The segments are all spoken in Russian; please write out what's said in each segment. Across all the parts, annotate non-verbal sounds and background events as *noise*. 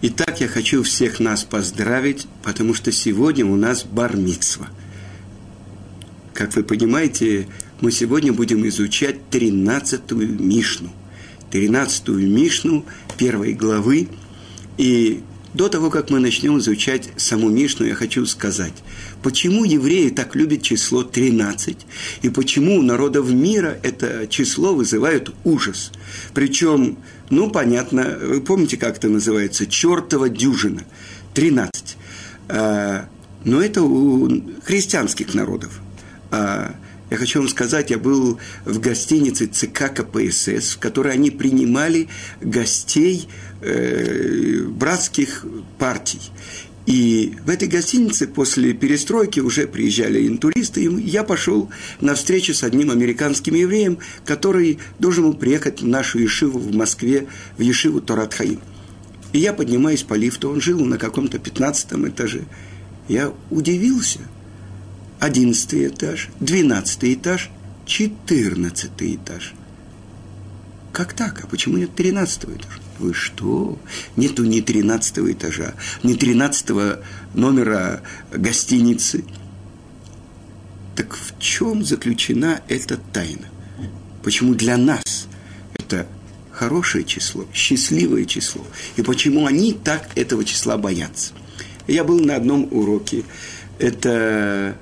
Итак, я хочу всех нас поздравить, потому что сегодня у нас бармитсва. Как вы понимаете, мы сегодня будем изучать 13-ю Мишну. 13-ю Мишну первой главы. И до того, как мы начнем изучать саму Мишну, я хочу сказать, почему евреи так любят число 13, и почему у народов мира это число вызывает ужас. Причем, ну, понятно, вы помните, как это называется, чертова дюжина, 13. А, но это у христианских народов. Я хочу вам сказать, я был в гостинице ЦК КПСС, в которой они принимали гостей э, братских партий. И в этой гостинице после перестройки уже приезжали интуристы, и я пошел на встречу с одним американским евреем, который должен был приехать в нашу Ешиву в Москве, в Ешиву Торатхаим. И я поднимаюсь по лифту, он жил на каком-то пятнадцатом этаже. Я удивился – одиннадцатый этаж, двенадцатый этаж, четырнадцатый этаж. Как так? А почему нет тринадцатого этажа? Вы что? Нету ни тринадцатого этажа, ни тринадцатого номера гостиницы. Так в чем заключена эта тайна? Почему для нас это хорошее число, счастливое число? И почему они так этого числа боятся? Я был на одном уроке. Это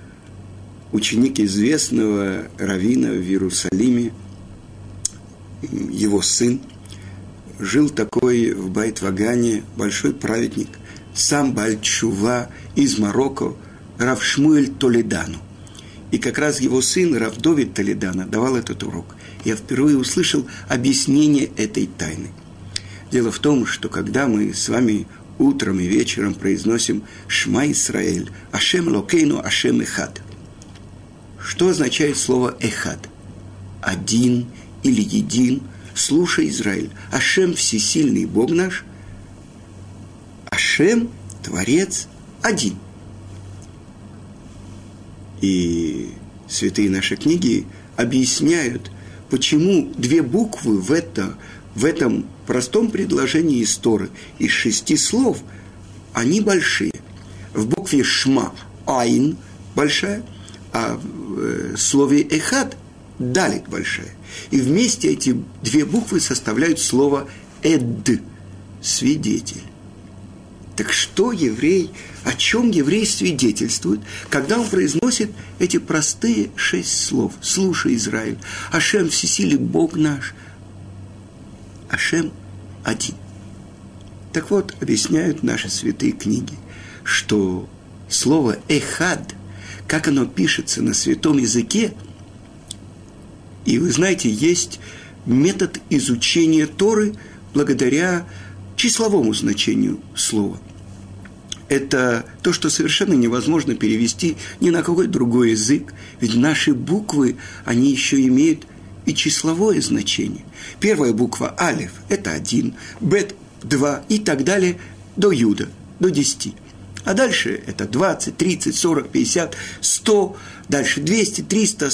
ученик известного равина в Иерусалиме, его сын, жил такой в Байтвагане большой праведник, сам Бальчува из Марокко, Равшмуэль Толедану. И как раз его сын Равдовид Толедана давал этот урок. Я впервые услышал объяснение этой тайны. Дело в том, что когда мы с вами утром и вечером произносим «Шма Исраэль», «Ашем Локейну, Ашем Эхад», что означает слово «эхад»? Один или един. Слушай, Израиль, Ашем всесильный Бог наш, Ашем, Творец, один. И святые наши книги объясняют, почему две буквы в, это, в этом простом предложении истории из шести слов, они большие. В букве «шма» – «айн» большая – а в э, слове «эхад» – «далит» большая. И вместе эти две буквы составляют слово «эд» – «свидетель». Так что еврей, о чем еврей свидетельствует, когда он произносит эти простые шесть слов? Слушай, Израиль, Ашем всесилий Бог наш, Ашем один. Так вот, объясняют наши святые книги, что слово «эхад» как оно пишется на святом языке. И вы знаете, есть метод изучения Торы благодаря числовому значению слова. Это то, что совершенно невозможно перевести ни на какой другой язык, ведь наши буквы, они еще имеют и числовое значение. Первая буква Алиф – это один, Бет – два и так далее до Юда, до десяти – а дальше это 20, 30, 40, 50, 100, дальше 200, 300,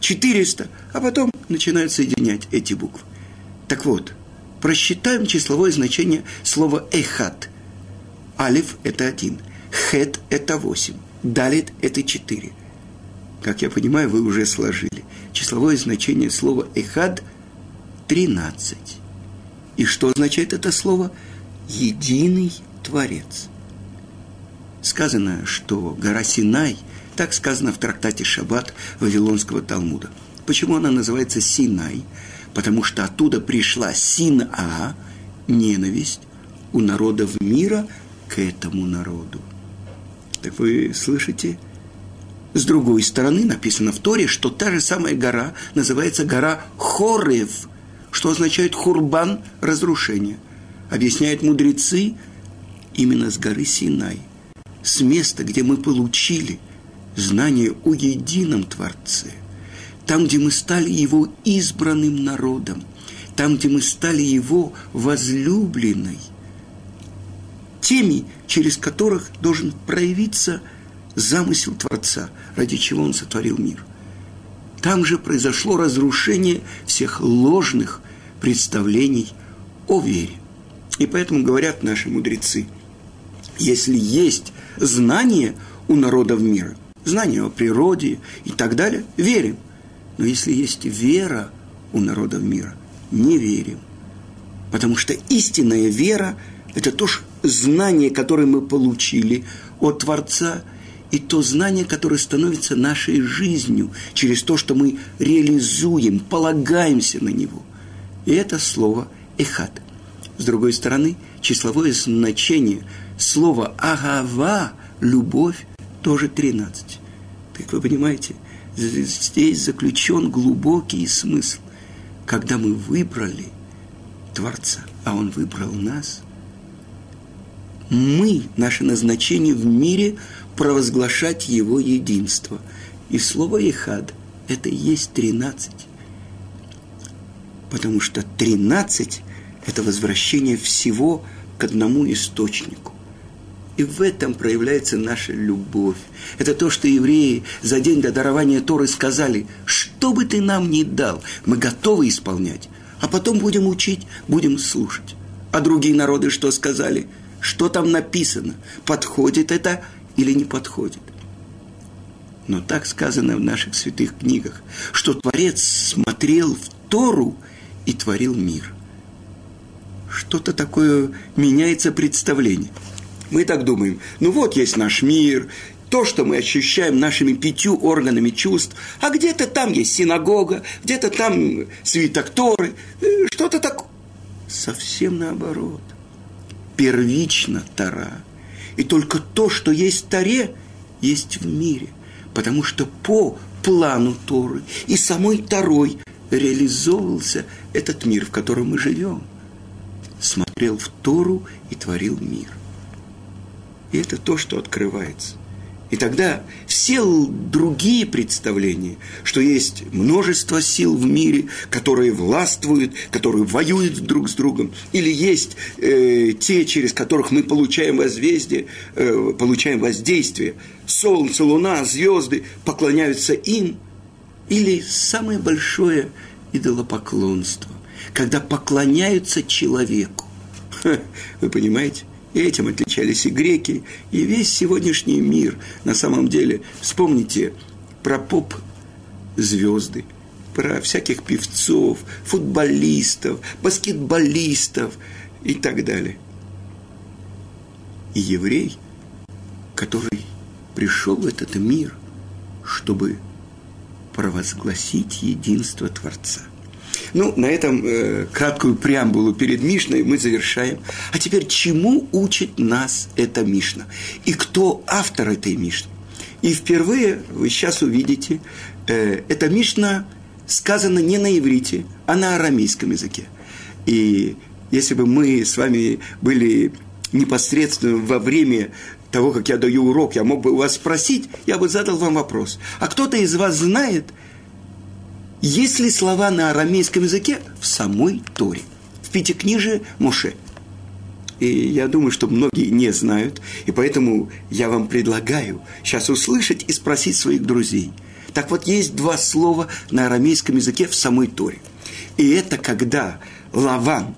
400, а потом начинают соединять эти буквы. Так вот, просчитаем числовое значение слова «эхат». Алиф – это один, хет – это восемь, далит – это четыре. Как я понимаю, вы уже сложили. Числовое значение слова «эхад» – тринадцать. И что означает это слово? Единый Творец – сказано, что гора Синай, так сказано в трактате Шаббат Вавилонского Талмуда. Почему она называется Синай? Потому что оттуда пришла Сина, ненависть у народов мира к этому народу. Так вы слышите? С другой стороны написано в Торе, что та же самая гора называется гора Хорев, что означает хурбан – разрушение. Объясняют мудрецы именно с горы Синай – с места, где мы получили знание о едином Творце, там, где мы стали Его избранным народом, там, где мы стали Его возлюбленной, теми, через которых должен проявиться замысел Творца, ради чего Он сотворил мир. Там же произошло разрушение всех ложных представлений о вере. И поэтому говорят наши мудрецы, если есть знание у народов мира, знание о природе и так далее, верим. Но если есть вера у народов мира, не верим. Потому что истинная вера – это то знание, которое мы получили от Творца, и то знание, которое становится нашей жизнью через то, что мы реализуем, полагаемся на него. И это слово «эхад». С другой стороны, числовое значение слова «агава» – «любовь» тоже 13. Так вы понимаете, здесь заключен глубокий смысл. Когда мы выбрали Творца, а Он выбрал нас, мы, наше назначение в мире – провозглашать Его единство. И слово «Ихад» – это и есть 13. Потому что 13 – это возвращение всего к одному источнику. И в этом проявляется наша любовь. Это то, что евреи за день до дарования Торы сказали, что бы ты нам ни дал, мы готовы исполнять, а потом будем учить, будем слушать. А другие народы что сказали? Что там написано? Подходит это или не подходит. Но так сказано в наших святых книгах, что Творец смотрел в Тору и творил мир. Что-то такое меняется представление. Мы так думаем, ну вот есть наш мир, то, что мы ощущаем нашими пятью органами чувств, а где-то там есть синагога, где-то там свиток Торы, э, что-то такое. Совсем наоборот. Первично Тора – и только то, что есть в Торе, есть в мире. Потому что по плану Торы и самой Торой реализовывался этот мир, в котором мы живем. Смотрел в Тору и творил мир. И это то, что открывается. И тогда все другие представления, что есть множество сил в мире, которые властвуют, которые воюют друг с другом, или есть э, те, через которых мы получаем возвездие, э, получаем воздействие, солнце, луна, звезды поклоняются им, или самое большое идолопоклонство, когда поклоняются человеку. *laughs* Вы понимаете? И этим отличались и греки, и весь сегодняшний мир. На самом деле, вспомните про поп-звезды, про всяких певцов, футболистов, баскетболистов и так далее. И еврей, который пришел в этот мир, чтобы провозгласить единство Творца – ну, на этом э, краткую преамбулу перед Мишной мы завершаем. А теперь чему учит нас эта Мишна? И кто автор этой Мишны? И впервые вы сейчас увидите, э, эта Мишна сказана не на иврите, а на арамейском языке. И если бы мы с вами были непосредственно во время того, как я даю урок, я мог бы у вас спросить, я бы задал вам вопрос. А кто-то из вас знает – есть ли слова на арамейском языке в самой Торе, в Пятикнижии Моше? И я думаю, что многие не знают, и поэтому я вам предлагаю сейчас услышать и спросить своих друзей. Так вот, есть два слова на арамейском языке в самой Торе. И это когда Лаван,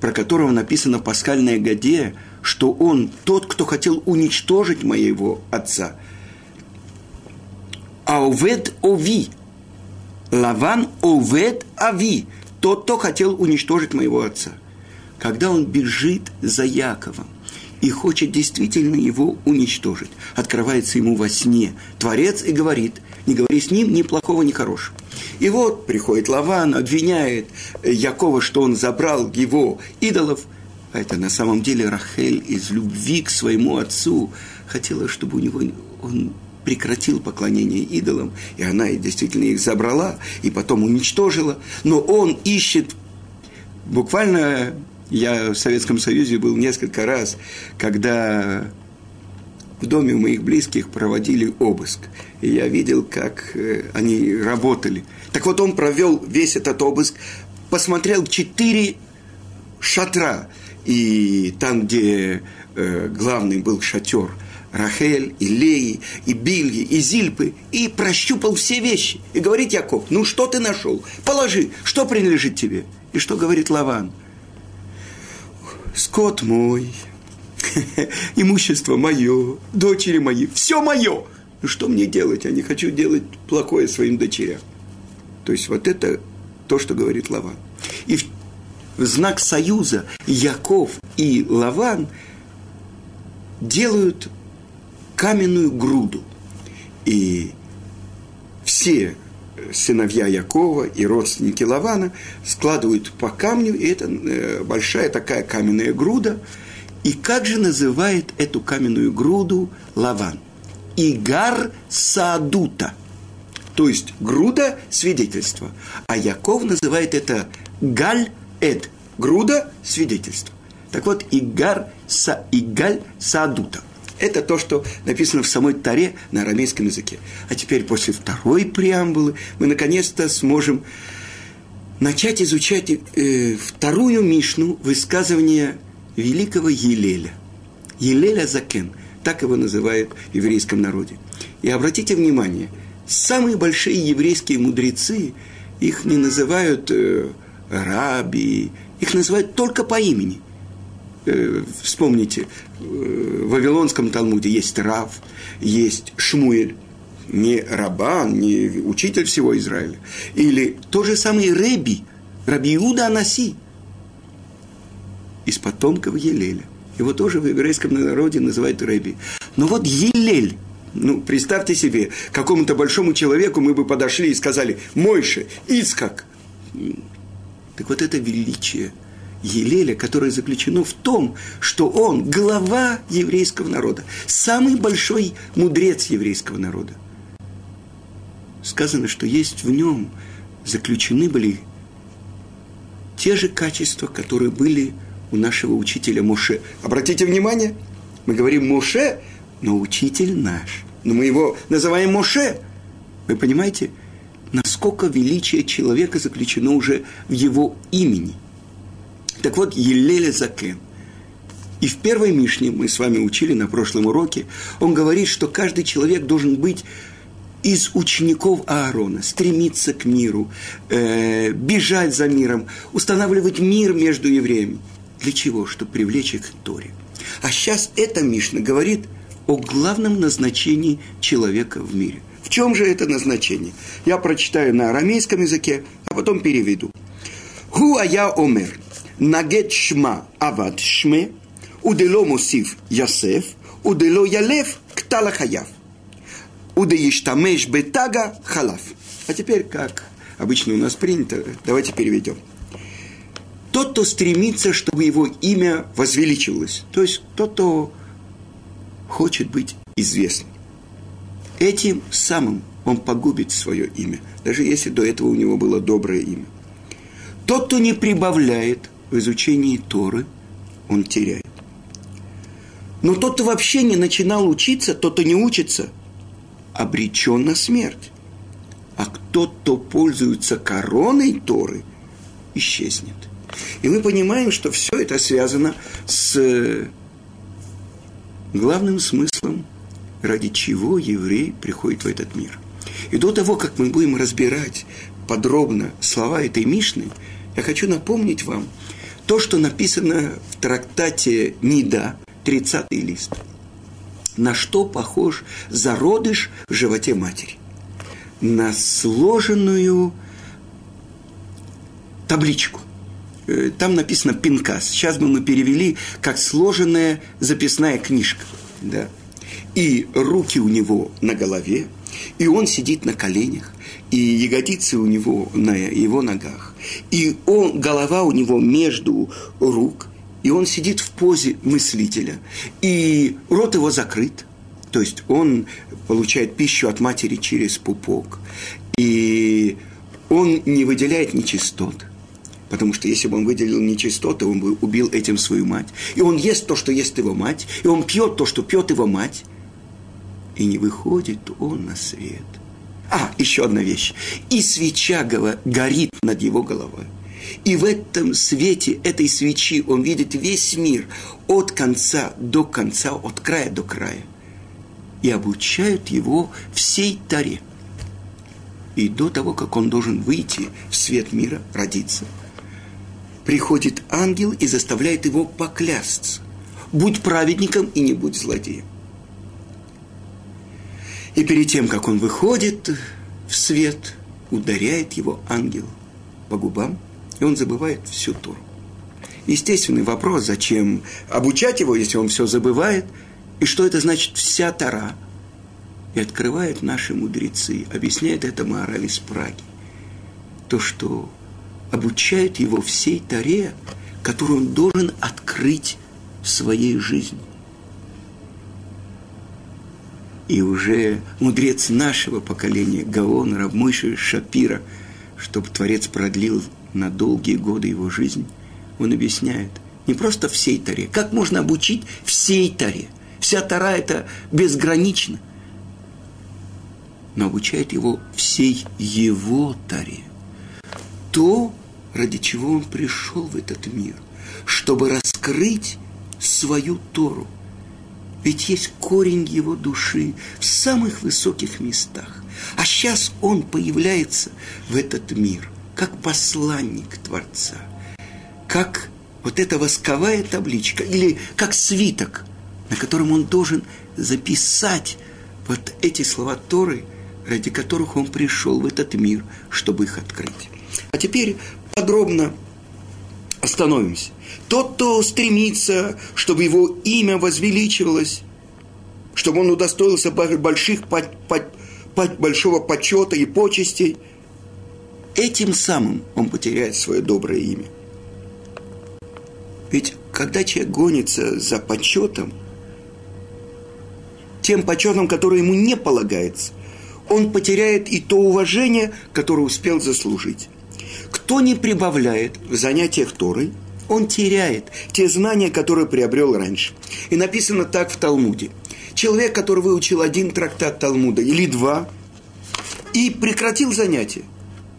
про которого написано в пасхальной годе, что он тот, кто хотел уничтожить моего отца. Аувед Ови, Лаван Овед Ави, тот, кто хотел уничтожить моего отца. Когда он бежит за Яковом и хочет действительно его уничтожить, открывается ему во сне Творец и говорит, не говори с ним ни плохого, ни хорошего. И вот приходит Лаван, обвиняет Якова, что он забрал его идолов, а это на самом деле Рахель из любви к своему отцу хотела, чтобы у него он прекратил поклонение идолам, и она действительно их забрала, и потом уничтожила, но он ищет, буквально я в Советском Союзе был несколько раз, когда в доме у моих близких проводили обыск. И я видел, как э, они работали. Так вот, он провел весь этот обыск, посмотрел четыре шатра. И там, где э, главный был шатер – Рахель, и Леи, и Бильги, и Зильпы, и прощупал все вещи. И говорит Яков, ну что ты нашел? Положи, что принадлежит тебе? И что говорит Лаван? скот мой, *laughs* имущество мое, дочери мои, все мое. Ну что мне делать? Я не хочу делать плохое своим дочерям. То есть вот это то, что говорит Лаван. И в, знак союза Яков и Лаван делают каменную груду. И все сыновья Якова и родственники Лавана складывают по камню, и это э, большая такая каменная груда. И как же называет эту каменную груду Лаван? Игар Саадута. То есть груда свидетельства. А Яков называет это Галь Эд. Груда свидетельства. Так вот, Игар Са, Игаль Саадута – это то, что написано в самой Таре на арамейском языке. А теперь после второй преамбулы мы наконец-то сможем начать изучать э, вторую Мишну высказывания великого Елеля. Елеля Закен, так его называют в еврейском народе. И обратите внимание, самые большие еврейские мудрецы, их не называют э, раби, их называют только по имени. Э, вспомните, в Вавилонском Талмуде есть Рав, есть Шмуэль, не Рабан, не учитель всего Израиля. Или то же самое Реби, Раби Иуда Анаси, из потомков Елеля. Его тоже в еврейском народе называют Реби. Но вот Елель, ну, представьте себе, какому-то большому человеку мы бы подошли и сказали, Мойше, Ицкак. Так вот это величие – Елеля, которое заключено в том, что он глава еврейского народа, самый большой мудрец еврейского народа. Сказано, что есть в нем заключены были те же качества, которые были у нашего учителя Моше. Обратите внимание, мы говорим Моше, но учитель наш. Но мы его называем Моше. Вы понимаете, насколько величие человека заключено уже в его имени – так вот, Елеля Закен. И в первой Мишне, мы с вами учили на прошлом уроке, он говорит, что каждый человек должен быть из учеников Аарона, стремиться к миру, э, бежать за миром, устанавливать мир между евреями. Для чего? Чтобы привлечь их к Торе. А сейчас эта Мишна говорит о главном назначении человека в мире. В чем же это назначение? Я прочитаю на арамейском языке, а потом переведу. Ху ая омер – נגד שמה עבד שמה, ודלא מוסיף יסף, ודלא ילף кта החייב. удеиштамеш бетага халав. А теперь, как обычно у нас принято, давайте переведем. Тот, кто стремится, чтобы его имя возвеличивалось, то есть тот, кто хочет быть известным. Этим самым он погубит свое имя, даже если до этого у него было доброе имя. Тот, кто не прибавляет в изучении Торы он теряет. Но тот, кто вообще не начинал учиться, тот, кто не учится, обречен на смерть. А кто, кто пользуется короной Торы, исчезнет. И мы понимаем, что все это связано с главным смыслом, ради чего еврей приходит в этот мир. И до того, как мы будем разбирать подробно слова этой Мишны, я хочу напомнить вам – то, что написано в трактате Нида, 30 лист. На что похож зародыш в животе матери? На сложенную табличку. Э, там написано пинкас. Сейчас бы мы перевели как сложенная записная книжка. Да. И руки у него на голове, и он сидит на коленях, и ягодицы у него на его ногах. И он, голова у него между рук, и он сидит в позе мыслителя. И рот его закрыт, то есть он получает пищу от матери через пупок. И он не выделяет нечистот. Потому что если бы он выделил нечистоты, он бы убил этим свою мать. И он ест то, что ест его мать. И он пьет то, что пьет его мать. И не выходит он на свет – а, еще одна вещь. И свеча горит над его головой. И в этом свете этой свечи он видит весь мир от конца до конца, от края до края. И обучают его всей таре. И до того, как он должен выйти в свет мира, родиться. приходит ангел и заставляет его поклясться. Будь праведником и не будь злодеем. И перед тем, как он выходит в свет, ударяет его ангел по губам, и он забывает всю Туру. Естественный вопрос, зачем обучать его, если он все забывает, и что это значит вся Тара. И открывают наши мудрецы, объясняет это Маораль из Праги. То, что обучает его всей Таре, которую он должен открыть в своей жизни. И уже мудрец нашего поколения, Гаон, Равмойши Шапира, чтобы Творец продлил на долгие годы его жизнь, он объясняет, не просто всей Таре, как можно обучить всей Таре. Вся Тара – это безгранично. Но обучает его всей его Таре. То, ради чего он пришел в этот мир, чтобы раскрыть свою Тору. Ведь есть корень его души в самых высоких местах. А сейчас он появляется в этот мир, как посланник Творца, как вот эта восковая табличка или как свиток, на котором он должен записать вот эти слова Торы, ради которых он пришел в этот мир, чтобы их открыть. А теперь подробно остановимся. Тот, кто стремится, чтобы его имя возвеличивалось, чтобы он удостоился больших, большого почета и почестей, этим самым он потеряет свое доброе имя. Ведь когда человек гонится за почетом, тем почетом, который ему не полагается, он потеряет и то уважение, которое успел заслужить. Кто не прибавляет в занятиях Торой, он теряет те знания, которые приобрел раньше. И написано так в Талмуде. Человек, который выучил один трактат Талмуда или два, и прекратил занятие,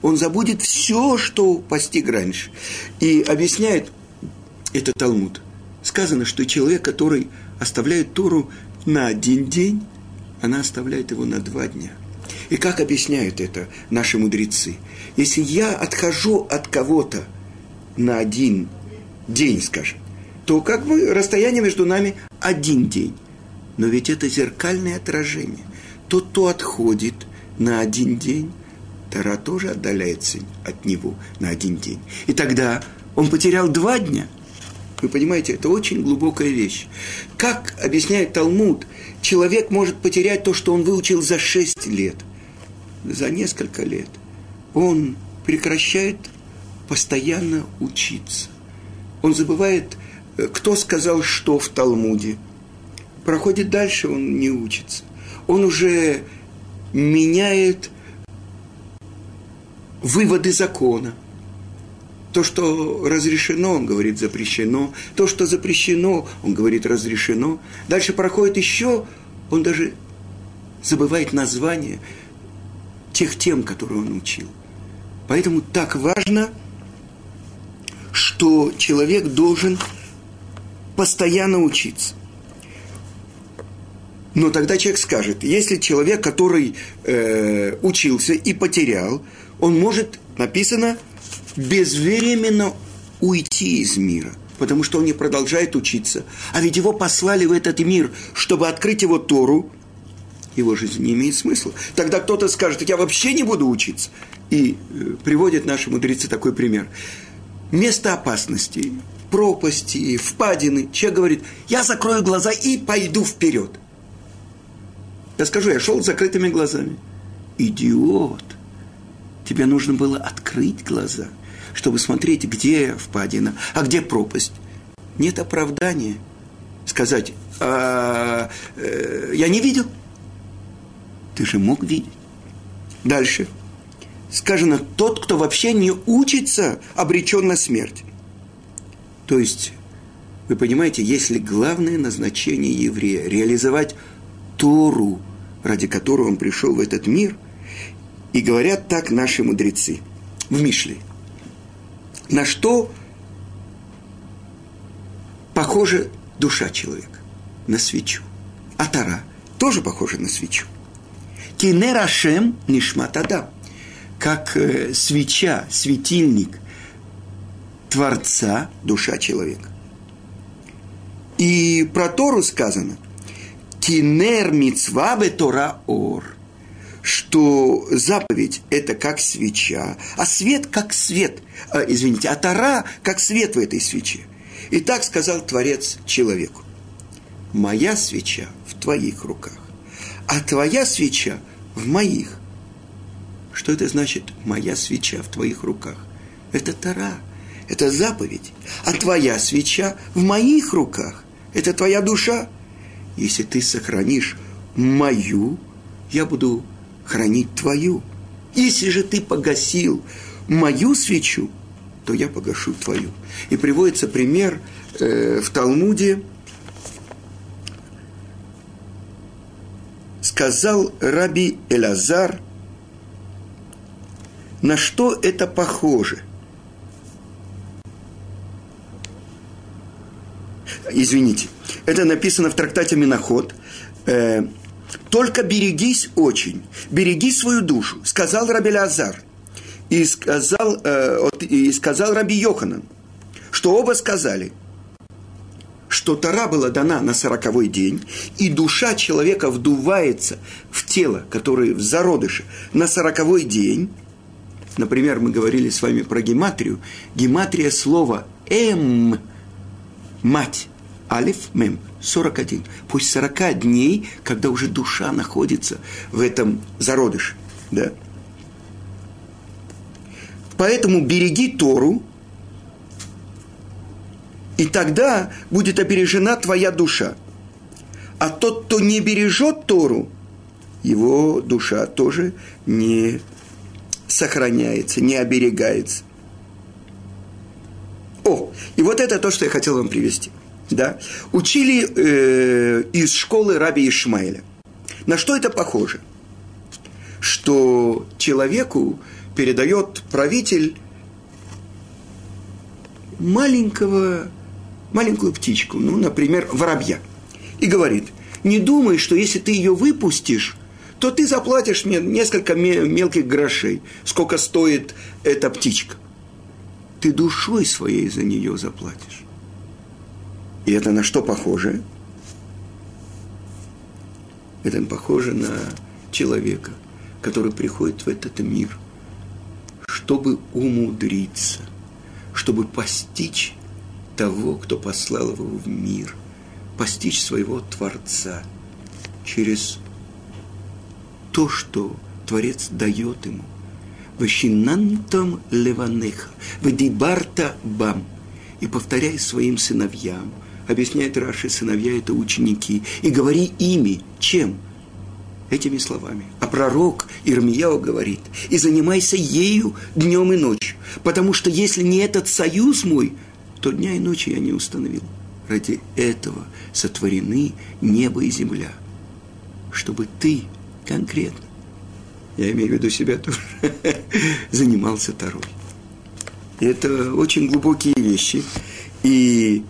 он забудет все, что постиг раньше. И объясняет это Талмуд. Сказано, что человек, который оставляет Тору на один день, она оставляет его на два дня – и как объясняют это наши мудрецы? Если я отхожу от кого-то на один день, скажем, то как бы расстояние между нами один день. Но ведь это зеркальное отражение. Тот, кто отходит на один день, Тара тоже отдаляется от него на один день. И тогда он потерял два дня. Вы понимаете, это очень глубокая вещь. Как объясняет Талмуд, человек может потерять то, что он выучил за шесть лет – за несколько лет он прекращает постоянно учиться. Он забывает, э, кто сказал что в Талмуде. Проходит дальше, он не учится. Он уже меняет выводы закона. То, что разрешено, он говорит запрещено. То, что запрещено, он говорит разрешено. Дальше проходит еще, он даже забывает название тех тем, которые он учил. Поэтому так важно, что человек должен постоянно учиться. Но тогда человек скажет, если человек, который э, учился и потерял, он может, написано, безвременно уйти из мира, потому что он не продолжает учиться. А ведь его послали в этот мир, чтобы открыть его Тору, его жизнь не имеет смысла. Тогда кто-то скажет, я вообще не буду учиться. И э, приводят наши мудрецы такой пример. Место опасности, пропасти, впадины. Человек говорит, я закрою глаза и пойду вперед. Я скажу, я шел с закрытыми глазами. Идиот. Тебе нужно было открыть глаза, чтобы смотреть, где впадина, а где пропасть. Нет оправдания сказать, а, э, я не видел. Ты же мог видеть. Дальше. Сказано, тот, кто вообще не учится, обречен на смерть. То есть, вы понимаете, если главное назначение еврея – реализовать Тору, ради которой он пришел в этот мир, и говорят так наши мудрецы в Мишле. На что похожа душа человека? На свечу. А Тара тоже похожа на свечу. Кинерашем нишмат адам. Как э, свеча, светильник Творца, душа человека. И про Тору сказано, «Кинер мицвабе Тора ор», что заповедь – это как свеча, а свет – как свет, а, извините, а Тора – как свет в этой свече. И так сказал Творец человеку. «Моя свеча в твоих руках, а твоя свеча в моих». Что это значит «моя свеча в твоих руках»? Это Тора, это заповедь. А твоя свеча в моих руках. Это твоя душа. Если ты сохранишь мою, я буду хранить твою. Если же ты погасил мою свечу, то я погашу твою. И приводится пример э, в Талмуде. Сказал Раби Элазар, на что это похоже? Извините, это написано в трактате Миноход. Э, только берегись очень, береги свою душу, сказал Раби Лазар. И сказал, э, и сказал Раби Йоханан, что оба сказали, что Тара была дана на сороковой день, и душа человека вдувается в тело, которое в зародыше, на сороковой день. Например, мы говорили с вами про гематрию. Гематрия слова «эм» – «мать». Алиф Мем, 41. Пусть 40 дней, когда уже душа находится в этом зародыше. Да? Поэтому береги Тору, и тогда будет опережена твоя душа. А тот, кто не бережет Тору, его душа тоже не сохраняется, не оберегается. О, и вот это то, что я хотел вам привести – да, учили э, из школы Раби Ишмаэля. На что это похоже? Что человеку передает правитель маленького, маленькую птичку, ну, например, воробья, и говорит, не думай, что если ты ее выпустишь, то ты заплатишь мне несколько мелких грошей, сколько стоит эта птичка. Ты душой своей за нее заплатишь. И это на что похоже? Это похоже на человека, который приходит в этот мир, чтобы умудриться, чтобы постичь того, кто послал его в мир, постичь своего Творца через то, что Творец дает ему. Ващинантом леванеха, вдибарта бам. И повторяй своим сыновьям – объясняет Раши, сыновья – это ученики. И говори ими. Чем? Этими словами. А пророк Ирмияу говорит, и занимайся ею днем и ночью. Потому что если не этот союз мой, то дня и ночи я не установил. Ради этого сотворены небо и земля. Чтобы ты конкретно, я имею в виду себя тоже, *laughs* занимался Тарой. Это очень глубокие вещи. И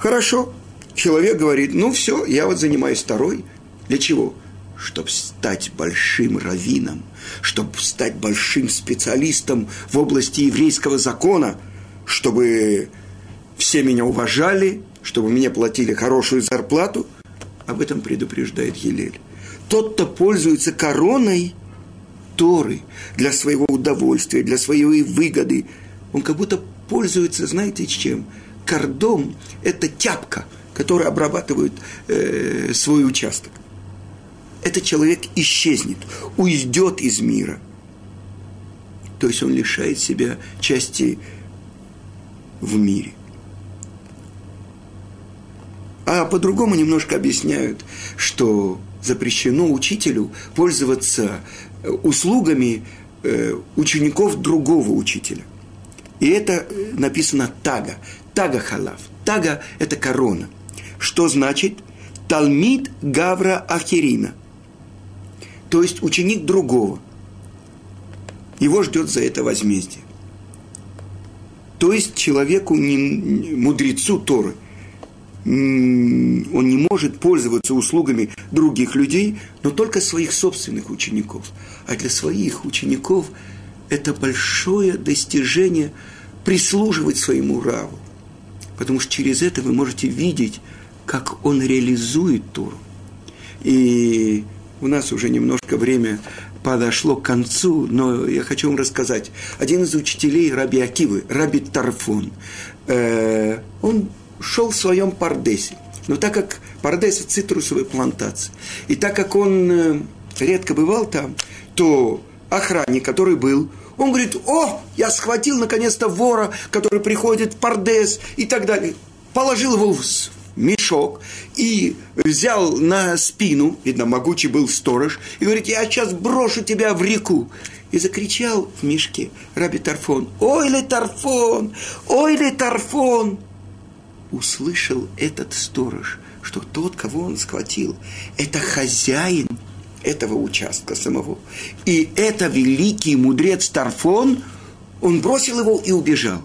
Хорошо. Человек говорит, ну все, я вот занимаюсь второй. Для чего? Чтобы стать большим раввином, чтобы стать большим специалистом в области еврейского закона, чтобы все меня уважали, чтобы мне платили хорошую зарплату. Об этом предупреждает Елель. Тот, кто пользуется короной Торы для своего удовольствия, для своей выгоды, он как будто пользуется, знаете, чем? Кордом – это тяпка, которая обрабатывает э, свой участок. Этот человек исчезнет, уйдет из мира. То есть он лишает себя части в мире. А по-другому немножко объясняют, что запрещено учителю пользоваться э, услугами э, учеников другого учителя. И это написано тага. Тага халав. Тага – это корона. Что значит? Талмид Гавра Ахирина. То есть ученик другого. Его ждет за это возмездие. То есть человеку, не, мудрецу Торы, он не может пользоваться услугами других людей, но только своих собственных учеников. А для своих учеников это большое достижение прислуживать своему Раву. Потому что через это вы можете видеть, как он реализует Тору. И у нас уже немножко время подошло к концу, но я хочу вам рассказать. Один из учителей Раби Акивы, Раби Тарфун, э, он шел в своем пардесе. Но так как пардес – цитрусовая плантация, и так как он э, редко бывал там, то охранник, который был, он говорит, о, я схватил наконец-то вора, который приходит в пардес и так далее. Положил его в мешок и взял на спину, видно, могучий был сторож, и говорит, я сейчас брошу тебя в реку. И закричал в мешке Раби Тарфон, ой ли Тарфон, ой ли Тарфон. Услышал этот сторож, что тот, кого он схватил, это хозяин этого участка самого. И это великий мудрец Тарфон, он бросил его и убежал.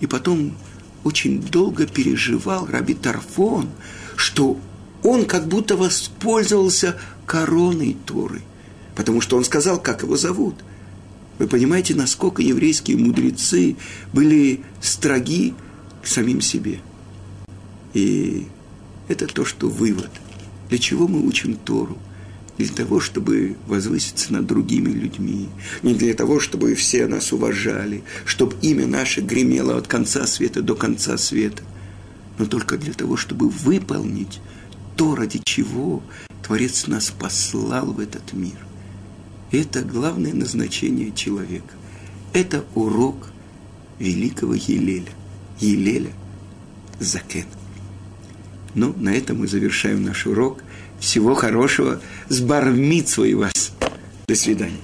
И потом очень долго переживал Раби Тарфон, что он как будто воспользовался короной Торы, потому что он сказал, как его зовут. Вы понимаете, насколько еврейские мудрецы были строги к самим себе. И это то, что вывод. Для чего мы учим Тору? Для того, чтобы возвыситься над другими людьми, не для того, чтобы все нас уважали, чтобы имя наше гремело от конца света до конца света, но только для того, чтобы выполнить то, ради чего Творец нас послал в этот мир. Это главное назначение человека. Это урок великого Елеля. Елеля Закен. Ну, на этом мы завершаем наш урок – всего хорошего. С бармитсвой вас. До свидания.